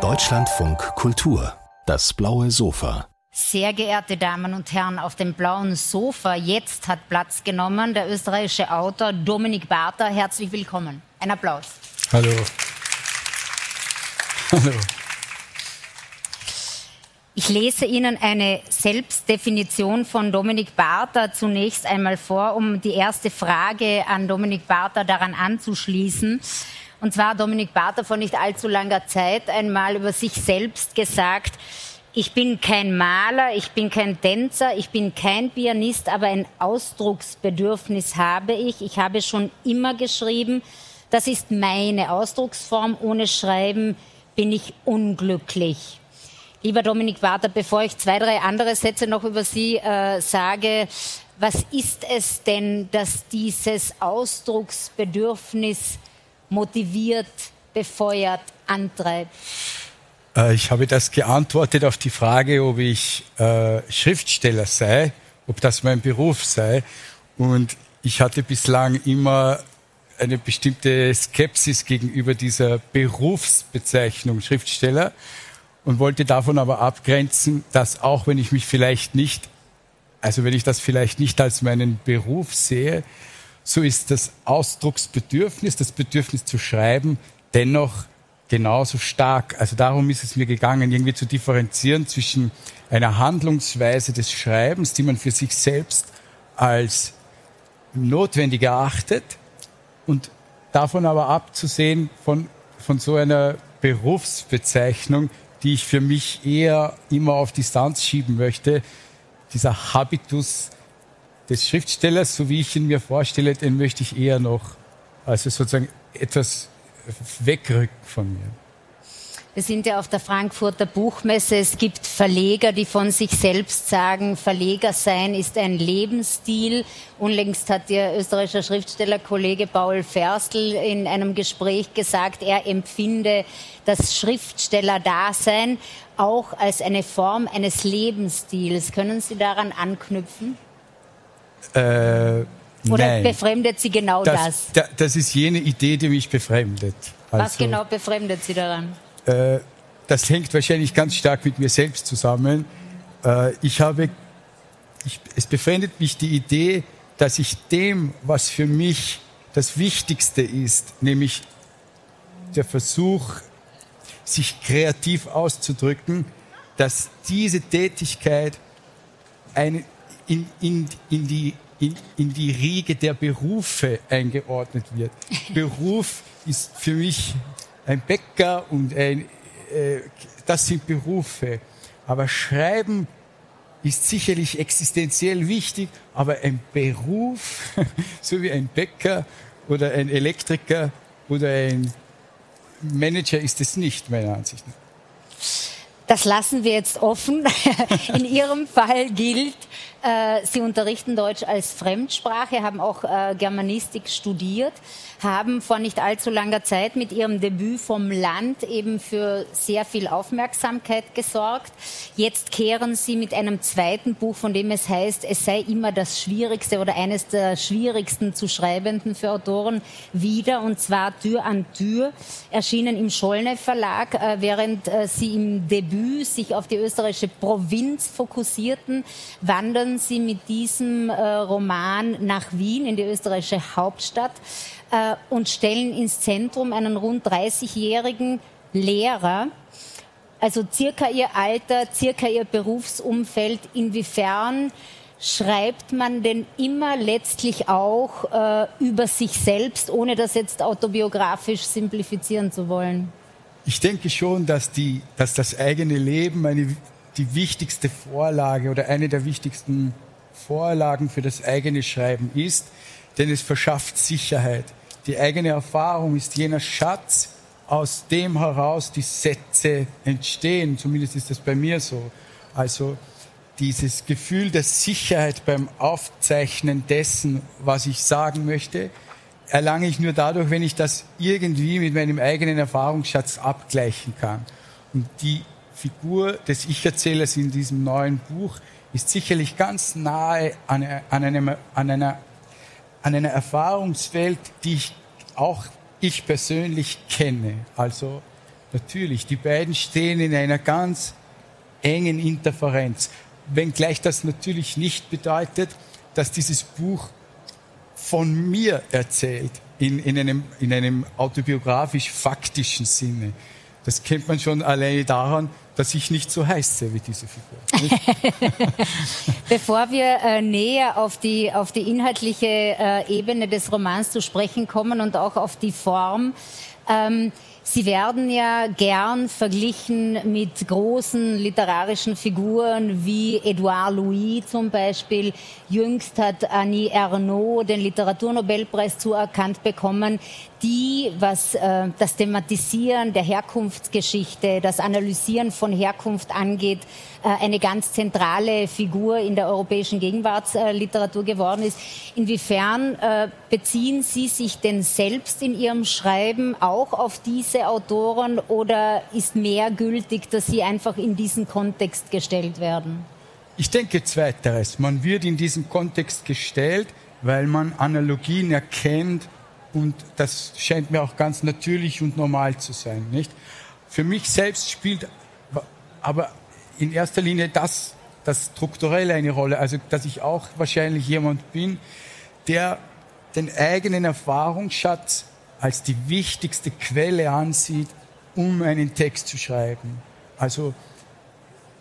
Deutschlandfunk Kultur, das blaue Sofa. Sehr geehrte Damen und Herren, auf dem blauen Sofa jetzt hat Platz genommen der österreichische Autor Dominik Barter. Herzlich willkommen. Ein Applaus. Hallo. Hallo. Ich lese Ihnen eine Selbstdefinition von Dominik Barter zunächst einmal vor, um die erste Frage an Dominik Barter daran anzuschließen. Und zwar hat Dominik Barter vor nicht allzu langer Zeit einmal über sich selbst gesagt, ich bin kein Maler, ich bin kein Tänzer, ich bin kein Pianist, aber ein Ausdrucksbedürfnis habe ich. Ich habe schon immer geschrieben. Das ist meine Ausdrucksform. Ohne Schreiben bin ich unglücklich. Lieber Dominik Warter, bevor ich zwei, drei andere Sätze noch über Sie äh, sage, was ist es denn, dass dieses Ausdrucksbedürfnis motiviert, befeuert, antreibt? Äh, ich habe das geantwortet auf die Frage, ob ich äh, Schriftsteller sei, ob das mein Beruf sei. Und ich hatte bislang immer eine bestimmte Skepsis gegenüber dieser Berufsbezeichnung Schriftsteller und wollte davon aber abgrenzen, dass auch wenn ich mich vielleicht nicht, also wenn ich das vielleicht nicht als meinen Beruf sehe, so ist das Ausdrucksbedürfnis, das Bedürfnis zu schreiben, dennoch genauso stark. Also darum ist es mir gegangen, irgendwie zu differenzieren zwischen einer Handlungsweise des Schreibens, die man für sich selbst als notwendig erachtet und davon aber abzusehen von, von so einer Berufsbezeichnung, die ich für mich eher immer auf Distanz schieben möchte. Dieser Habitus des Schriftstellers, so wie ich ihn mir vorstelle, den möchte ich eher noch, also sozusagen etwas wegrücken von mir. Wir sind ja auf der Frankfurter Buchmesse. Es gibt Verleger, die von sich selbst sagen, Verleger sein ist ein Lebensstil. Unlängst hat der österreichische Schriftstellerkollege Paul Ferstl in einem Gespräch gesagt, er empfinde das Schriftstellerdasein auch als eine Form eines Lebensstils. Können Sie daran anknüpfen? Äh, Oder nein. befremdet Sie genau das? Das, das ist jene Idee, die mich befremdet. Was Also, genau befremdet Sie daran? Äh, das hängt wahrscheinlich ganz stark mit mir selbst zusammen. Äh, ich habe, ich, es befremdet mich die Idee, dass ich dem, was für mich das Wichtigste ist, nämlich der Versuch, sich kreativ auszudrücken, dass diese Tätigkeit eine, in, in, in, die, in, in die Riege der Berufe eingeordnet wird. Beruf ist für mich ein Bäcker und ein, äh, das sind Berufe. Aber Schreiben ist sicherlich existenziell wichtig, aber ein Beruf, so wie ein Bäcker oder ein Elektriker oder ein Manager ist es nicht, meiner Ansicht nach. Das lassen wir jetzt offen. In Ihrem Fall gilt, äh, Sie unterrichten Deutsch als Fremdsprache, haben auch äh, Germanistik studiert, haben vor nicht allzu langer Zeit mit Ihrem Debüt vom Land eben für sehr viel Aufmerksamkeit gesorgt. Jetzt kehren Sie mit einem zweiten Buch, von dem es heißt, es sei immer das Schwierigste oder eines der schwierigsten zu Schreibenden für Autoren wieder, und zwar Tür an Tür, erschienen im Schollne Verlag, äh, während äh, Sie im Debüt sich auf die österreichische Provinz fokussierten, wandern Sie mit diesem äh, Roman nach Wien in die österreichische Hauptstadt äh, und stellen ins Zentrum einen rund 30-jährigen Lehrer, also circa ihr Alter, circa ihr Berufsumfeld. Inwiefern schreibt man denn immer letztlich auch äh, über sich selbst, ohne das jetzt autobiografisch simplifizieren zu wollen? Ich denke schon, dass, die, dass das eigene Leben eine, die wichtigste Vorlage oder eine der wichtigsten Vorlagen für das eigene Schreiben ist, denn es verschafft Sicherheit. Die eigene Erfahrung ist jener Schatz, aus dem heraus die Sätze entstehen. Zumindest ist das bei mir so. Also dieses Gefühl der Sicherheit beim Aufzeichnen dessen, was ich sagen möchte, erlange ich nur dadurch, wenn ich das irgendwie mit meinem eigenen Erfahrungsschatz abgleichen kann. Und die Figur des Ich-Erzählers in diesem neuen Buch ist sicherlich ganz nahe an, an, einem, an, einer, an einer Erfahrungswelt, die ich auch ich persönlich kenne. Also natürlich, die beiden stehen in einer ganz engen Interferenz. Wenngleich das natürlich nicht bedeutet, dass dieses Buch von mir erzählt, in, in einem, in einem autobiografisch-faktischen Sinne. Das kennt man schon alleine daran, dass ich nicht so heiße wie diese Figur. Bevor wir äh, näher auf die, auf die inhaltliche äh, Ebene des Romans zu sprechen kommen und auch auf die Form, ähm, Sie werden ja gern verglichen mit großen literarischen Figuren wie Edouard Louis zum Beispiel. Jüngst hat Annie Ernaux den Literaturnobelpreis zuerkannt bekommen, die, was äh, das Thematisieren der Herkunftsgeschichte, das Analysieren von Herkunft angeht, äh, eine ganz zentrale Figur in der europäischen Gegenwartsliteratur geworden ist. Inwiefern äh, beziehen Sie sich denn selbst in Ihrem Schreiben auch auf diese Autoren oder ist mehr gültig, dass sie einfach in diesen Kontext gestellt werden? Ich denke zweiteres. Man wird in diesen Kontext gestellt, weil man Analogien erkennt und das scheint mir auch ganz natürlich und normal zu sein, nicht? Für mich selbst spielt aber in erster Linie das, das Strukturelle eine Rolle, also dass ich auch wahrscheinlich jemand bin, der den eigenen Erfahrungsschatz als die wichtigste Quelle ansieht, um einen Text zu schreiben. Also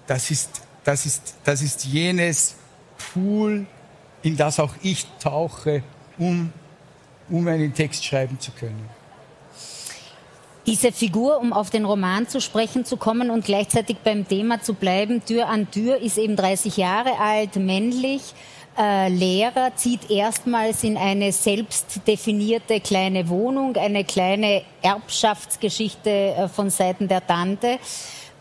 das ist, das ist, das ist jenes Pool, in das auch ich tauche, um um einen Text schreiben zu können. Diese Figur, um auf den Roman zu sprechen zu kommen und gleichzeitig beim Thema zu bleiben, Tür an Tür, ist eben 30 Jahre alt, männlich, Lehrer, zieht erstmals in eine selbst definierte kleine Wohnung, eine kleine Erbschaftsgeschichte äh, von Seiten der Tante.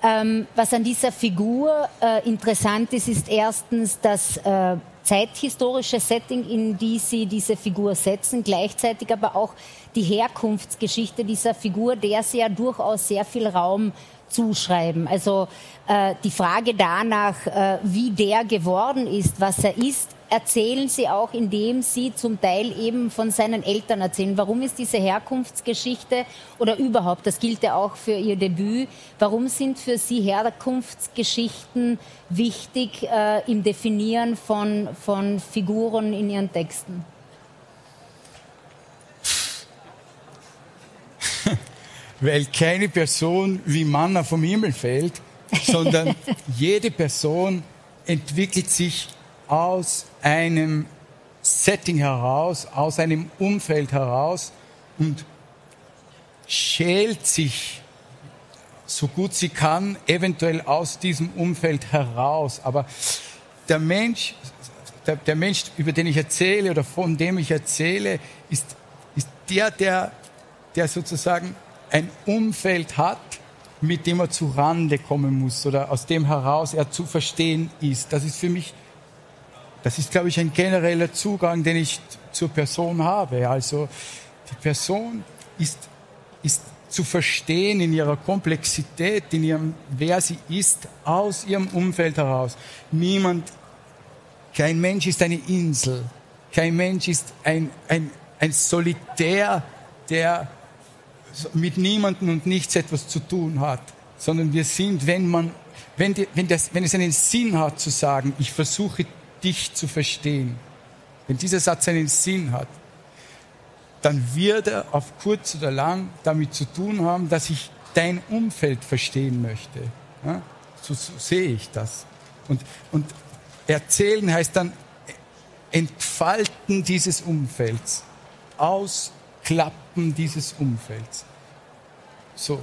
Ähm, was an dieser Figur äh, interessant ist, ist erstens, dass äh, zeithistorische Setting, in die sie diese Figur setzen, gleichzeitig aber auch die Herkunftsgeschichte dieser Figur, der sie ja durchaus sehr viel Raum zuschreiben. Also äh, die Frage danach, äh, wie der geworden ist, was er ist, erzählen sie auch, indem sie zum Teil eben von seinen Eltern erzählen. Warum ist diese Herkunftsgeschichte oder überhaupt, das gilt ja auch für ihr Debüt, warum sind für sie Herkunftsgeschichten wichtig äh, im Definieren von, von Figuren in ihren Texten? Weil keine Person wie Manna vom Himmel fällt, sondern jede Person entwickelt sich aus einem Setting heraus, aus einem Umfeld heraus und schält sich so gut sie kann, eventuell aus diesem Umfeld heraus. Aber der Mensch, der, der, Mensch, über den ich erzähle oder von dem ich erzähle, ist, ist der, der, der sozusagen ein Umfeld hat, mit dem er zu Rande kommen muss oder aus dem heraus er zu verstehen ist. Das ist für mich das ist, glaube ich, ein genereller Zugang, den ich zur Person habe. Also die Person ist, ist zu verstehen in ihrer Komplexität, in ihrem, wer sie ist, aus ihrem Umfeld heraus. Niemand, kein Mensch ist eine Insel. Kein Mensch ist ein, ein, ein Solitär, der mit niemandem und nichts etwas zu tun hat, sondern wir sind, wenn man, wenn, die, wenn, das, wenn es einen Sinn hat zu sagen, ich versuche dich zu verstehen, wenn dieser Satz einen Sinn hat, dann wird er auf kurz oder lang damit zu tun haben, dass ich dein Umfeld verstehen möchte. Ja? So, so, sehe ich das. Und, und erzählen heißt dann entfalten dieses Umfelds, ausklappen dieses Umfelds. So.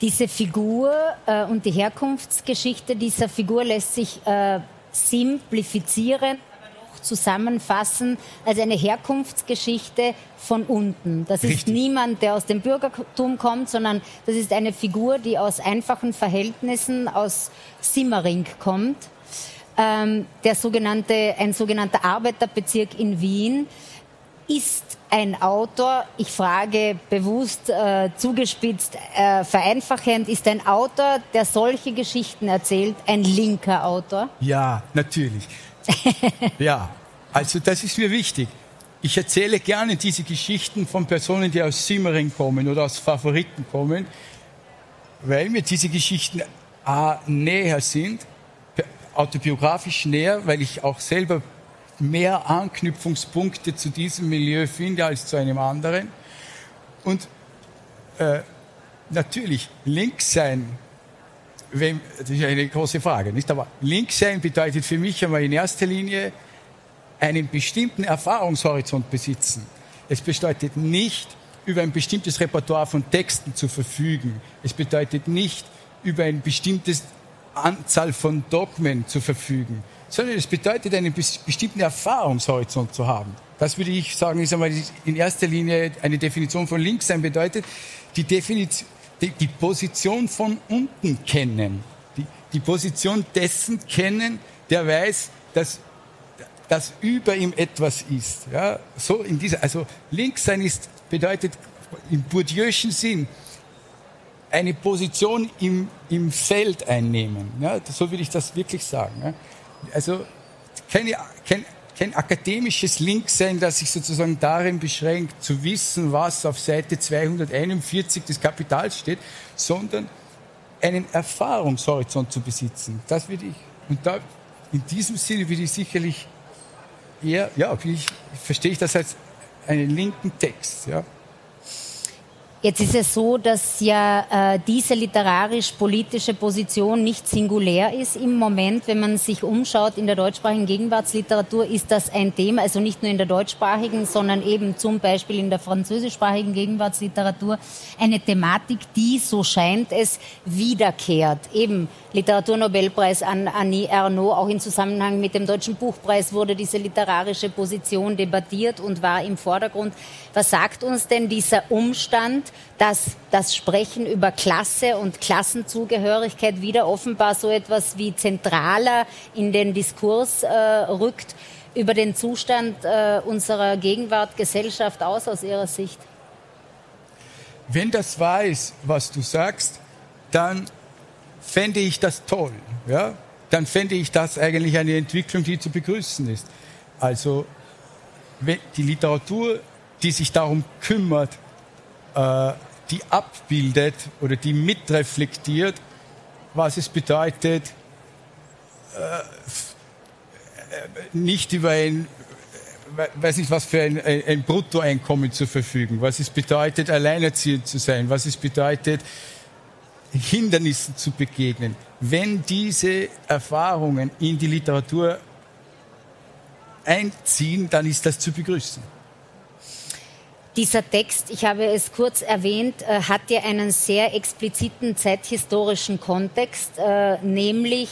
Diese Figur äh, und die Herkunftsgeschichte dieser Figur lässt sich äh, simplifizieren, zusammenfassen als eine Herkunftsgeschichte von unten. Das Richtig. ist niemand, der aus dem Bürgertum kommt, sondern das ist eine Figur, die aus einfachen Verhältnissen aus Simmering kommt. Ähm, der sogenannte, ein sogenannter Arbeiterbezirk in Wien ist ein Autor, ich frage bewusst äh, zugespitzt, äh, vereinfachend, ist ein Autor, der solche Geschichten erzählt, ein linker Autor? Ja, natürlich. ja, also das ist mir wichtig. ich erzähle gerne diese Geschichten von Personen, die aus Simmering kommen oder aus Favoriten kommen, weil mir diese Geschichten A, näher sind, autobiografisch näher, weil ich auch selber mehr Anknüpfungspunkte zu diesem Milieu finde als zu einem anderen. Und äh, natürlich, links sein, wem, das ist eine große Frage, nicht? Aber links sein bedeutet für mich einmal in erster Linie einen bestimmten Erfahrungshorizont besitzen. Es bedeutet nicht, über ein bestimmtes Repertoire von Texten zu verfügen. Es bedeutet nicht, über ein bestimmtes Anzahl von Dogmen zu verfügen, sondern es bedeutet, einen bestimmten Erfahrungshorizont zu haben. Das würde ich sagen, ist einmal in erster Linie eine Definition von links sein bedeutet, die, Definition, die, die Position von unten kennen, die, die Position dessen kennen, der weiß, dass dass über ihm etwas ist. Ja, so in dieser, also links sein ist, bedeutet im Bourdieu'schen Sinn eine Position im, im Feld einnehmen. Ja, so will ich das wirklich sagen. Ja. Also keine, kein, kein akademisches Linksein, das sich sozusagen darin beschränkt, zu wissen, was auf Seite 241 des Kapitals steht, sondern einen Erfahrungshorizont zu besitzen. Das würde ich, und da, in diesem Sinne würde ich sicherlich eher, ja, ich, verstehe ich das als einen linken Text, ja. Jetzt ist es so, dass ja äh, diese literarisch-politische Position nicht singulär ist im Moment. Wenn man sich umschaut in der deutschsprachigen Gegenwartsliteratur, ist das ein Thema, also nicht nur in der deutschsprachigen, sondern eben zum Beispiel in der französischsprachigen Gegenwartsliteratur eine Thematik, die, so scheint es, wiederkehrt. Eben Literaturnobelpreis an Annie Ernaux, auch in Zusammenhang mit dem Deutschen Buchpreis wurde diese literarische Position debattiert und war im Vordergrund. Was sagt uns denn dieser Umstand, dass das Sprechen über Klasse und Klassenzugehörigkeit wieder offenbar so etwas wie zentraler in den Diskurs äh, rückt, über den Zustand äh, unserer Gegenwart Gesellschaft aus, aus Ihrer Sicht? Wenn das weiß, was du sagst, dann fände ich das toll. Ja? Dann fände ich das eigentlich eine Entwicklung, die zu begrüßen ist. Also die Literatur die sich darum kümmert, äh, die abbildet oder die mitreflektiert, was es bedeutet, äh, nicht über ein, weiß nicht was für ein, ein Bruttoeinkommen zu verfügen, was es bedeutet, alleinerziehend zu sein, was es bedeutet, Hindernissen zu begegnen. Wenn diese Erfahrungen in die Literatur einziehen, dann ist das zu begrüßen. Dieser Text, ich habe es kurz erwähnt, äh, hat ja einen sehr expliziten zeithistorischen Kontext, äh, nämlich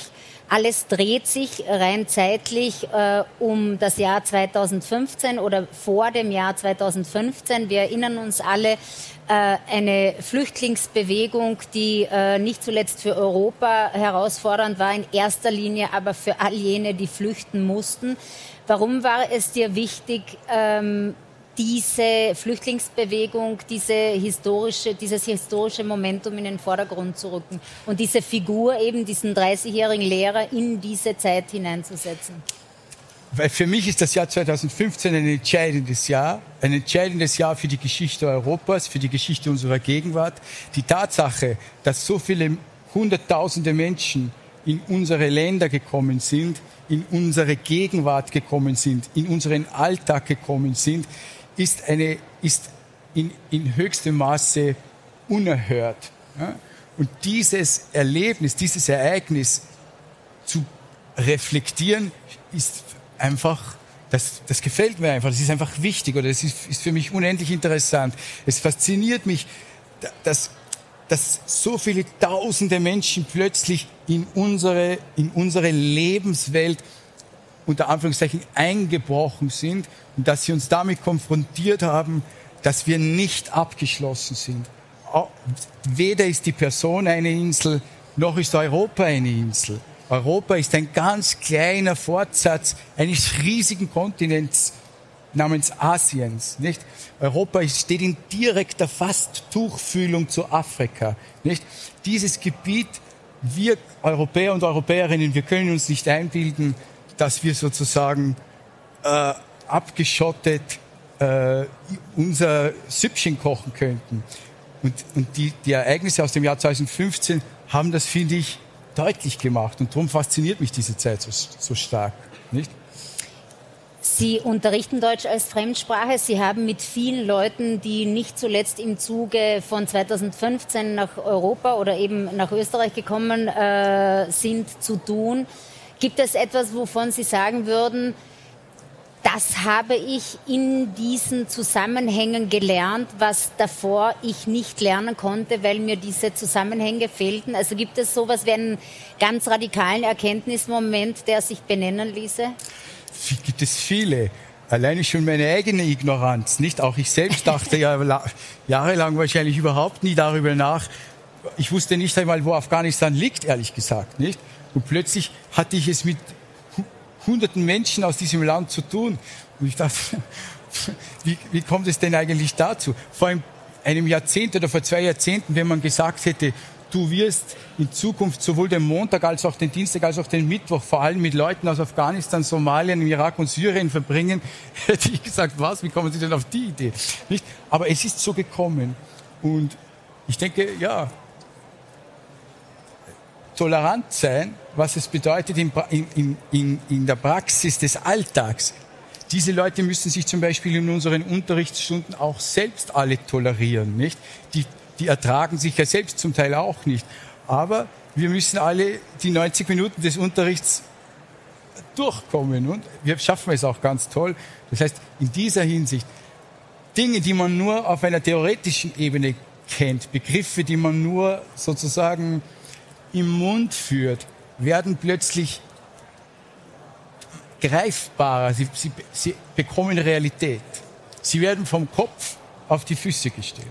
alles dreht sich rein zeitlich äh, um das Jahr 2015 oder vor dem Jahr 2015. Wir erinnern uns alle, eine Flüchtlingsbewegung, die nicht zuletzt für Europa herausfordernd war, in erster Linie aber für all jene, die flüchten mussten. Warum war es dir wichtig, ähm, diese Flüchtlingsbewegung, diese historische, dieses historische Momentum in den Vordergrund zu rücken und diese Figur, eben diesen 30-jährigen Lehrer, in diese Zeit hineinzusetzen? Weil für mich ist das Jahr 2015 ein entscheidendes Jahr, ein entscheidendes Jahr für die Geschichte Europas, für die Geschichte unserer Gegenwart. Die Tatsache, dass so viele Hunderttausende Menschen in unsere Länder gekommen sind, in unsere Gegenwart gekommen sind, in unseren Alltag gekommen sind, ist, eine, ist in, in höchstem Maße unerhört. Ja? Und dieses Erlebnis, dieses Ereignis zu reflektieren, ist einfach, das, das gefällt mir einfach, das ist einfach wichtig oder es ist, ist für mich unendlich interessant. Es fasziniert mich, dass, dass so viele tausende Menschen plötzlich in unsere, in unsere Lebenswelt unter Anführungszeichen eingebrochen sind und dass sie uns damit konfrontiert haben, dass wir nicht abgeschlossen sind. Weder ist die Person eine Insel, noch ist Europa eine Insel. Europa ist ein ganz kleiner Fortsatz eines riesigen Kontinents namens Asiens, nicht? Europa steht in direkter fast Tuchfühlung zu Afrika, nicht? Dieses Gebiet, wir Europäer und Europäerinnen, wir können uns nicht einbilden, dass wir sozusagen äh, abgeschottet äh, unser Süppchen kochen könnten. Und, und die, die Ereignisse aus dem Jahr 2015 haben das, finde ich, deutlich gemacht. Und darum fasziniert mich diese Zeit so, so stark. Nicht? Sie unterrichten Deutsch als Fremdsprache. Sie haben mit vielen Leuten, die nicht zuletzt im Zuge von 2015 nach Europa oder eben nach Österreich gekommen äh, sind, zu tun. Gibt es etwas, wovon Sie sagen würden, das habe ich in diesen Zusammenhängen gelernt, was davor ich nicht lernen konnte, weil mir diese Zusammenhänge fehlten. Also gibt es sowas wie einen ganz radikalen Erkenntnismoment, der sich benennen ließe? Gibt es viele. Alleine schon meine eigene Ignoranz, nicht? Auch ich selbst dachte ja jahrelang wahrscheinlich überhaupt nie darüber nach. Ich wusste nicht einmal, wo Afghanistan liegt, ehrlich gesagt, nicht? Und plötzlich hatte ich es mit hunderten Menschen aus diesem Land zu tun. Und ich dachte, wie, wie kommt es denn eigentlich dazu? Vor einem, einem Jahrzehnt oder vor zwei Jahrzehnten, wenn man gesagt hätte, du wirst in Zukunft sowohl den Montag als auch den Dienstag als auch den Mittwoch vor allem mit Leuten aus Afghanistan, Somalien, Irak und Syrien verbringen, hätte ich gesagt, was, wie kommen Sie denn auf die Idee? Nicht? Aber es ist so gekommen. Und ich denke, ja, tolerant sein, was es bedeutet in, in, in, in der Praxis des Alltags. Diese Leute müssen sich zum Beispiel in unseren Unterrichtsstunden auch selbst alle tolerieren, nicht? Die, die ertragen sich ja selbst zum Teil auch nicht. Aber wir müssen alle die 90 Minuten des Unterrichts durchkommen und wir schaffen es auch ganz toll. Das heißt, in dieser Hinsicht, Dinge, die man nur auf einer theoretischen Ebene kennt, Begriffe, die man nur sozusagen im Mund führt, werden plötzlich greifbarer. Sie, sie, sie bekommen Realität. Sie werden vom Kopf auf die Füße gestellt.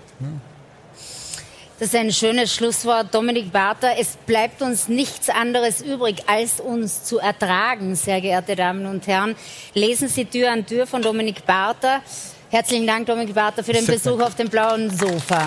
Das ist ein schönes Schlusswort, Dominik Barter. Es bleibt uns nichts anderes übrig, als uns zu ertragen, sehr geehrte Damen und Herren. Lesen Sie Tür an Tür von Dominik Barter. Herzlichen Dank, Dominik Barter, für den Besuch auf dem blauen Sofa.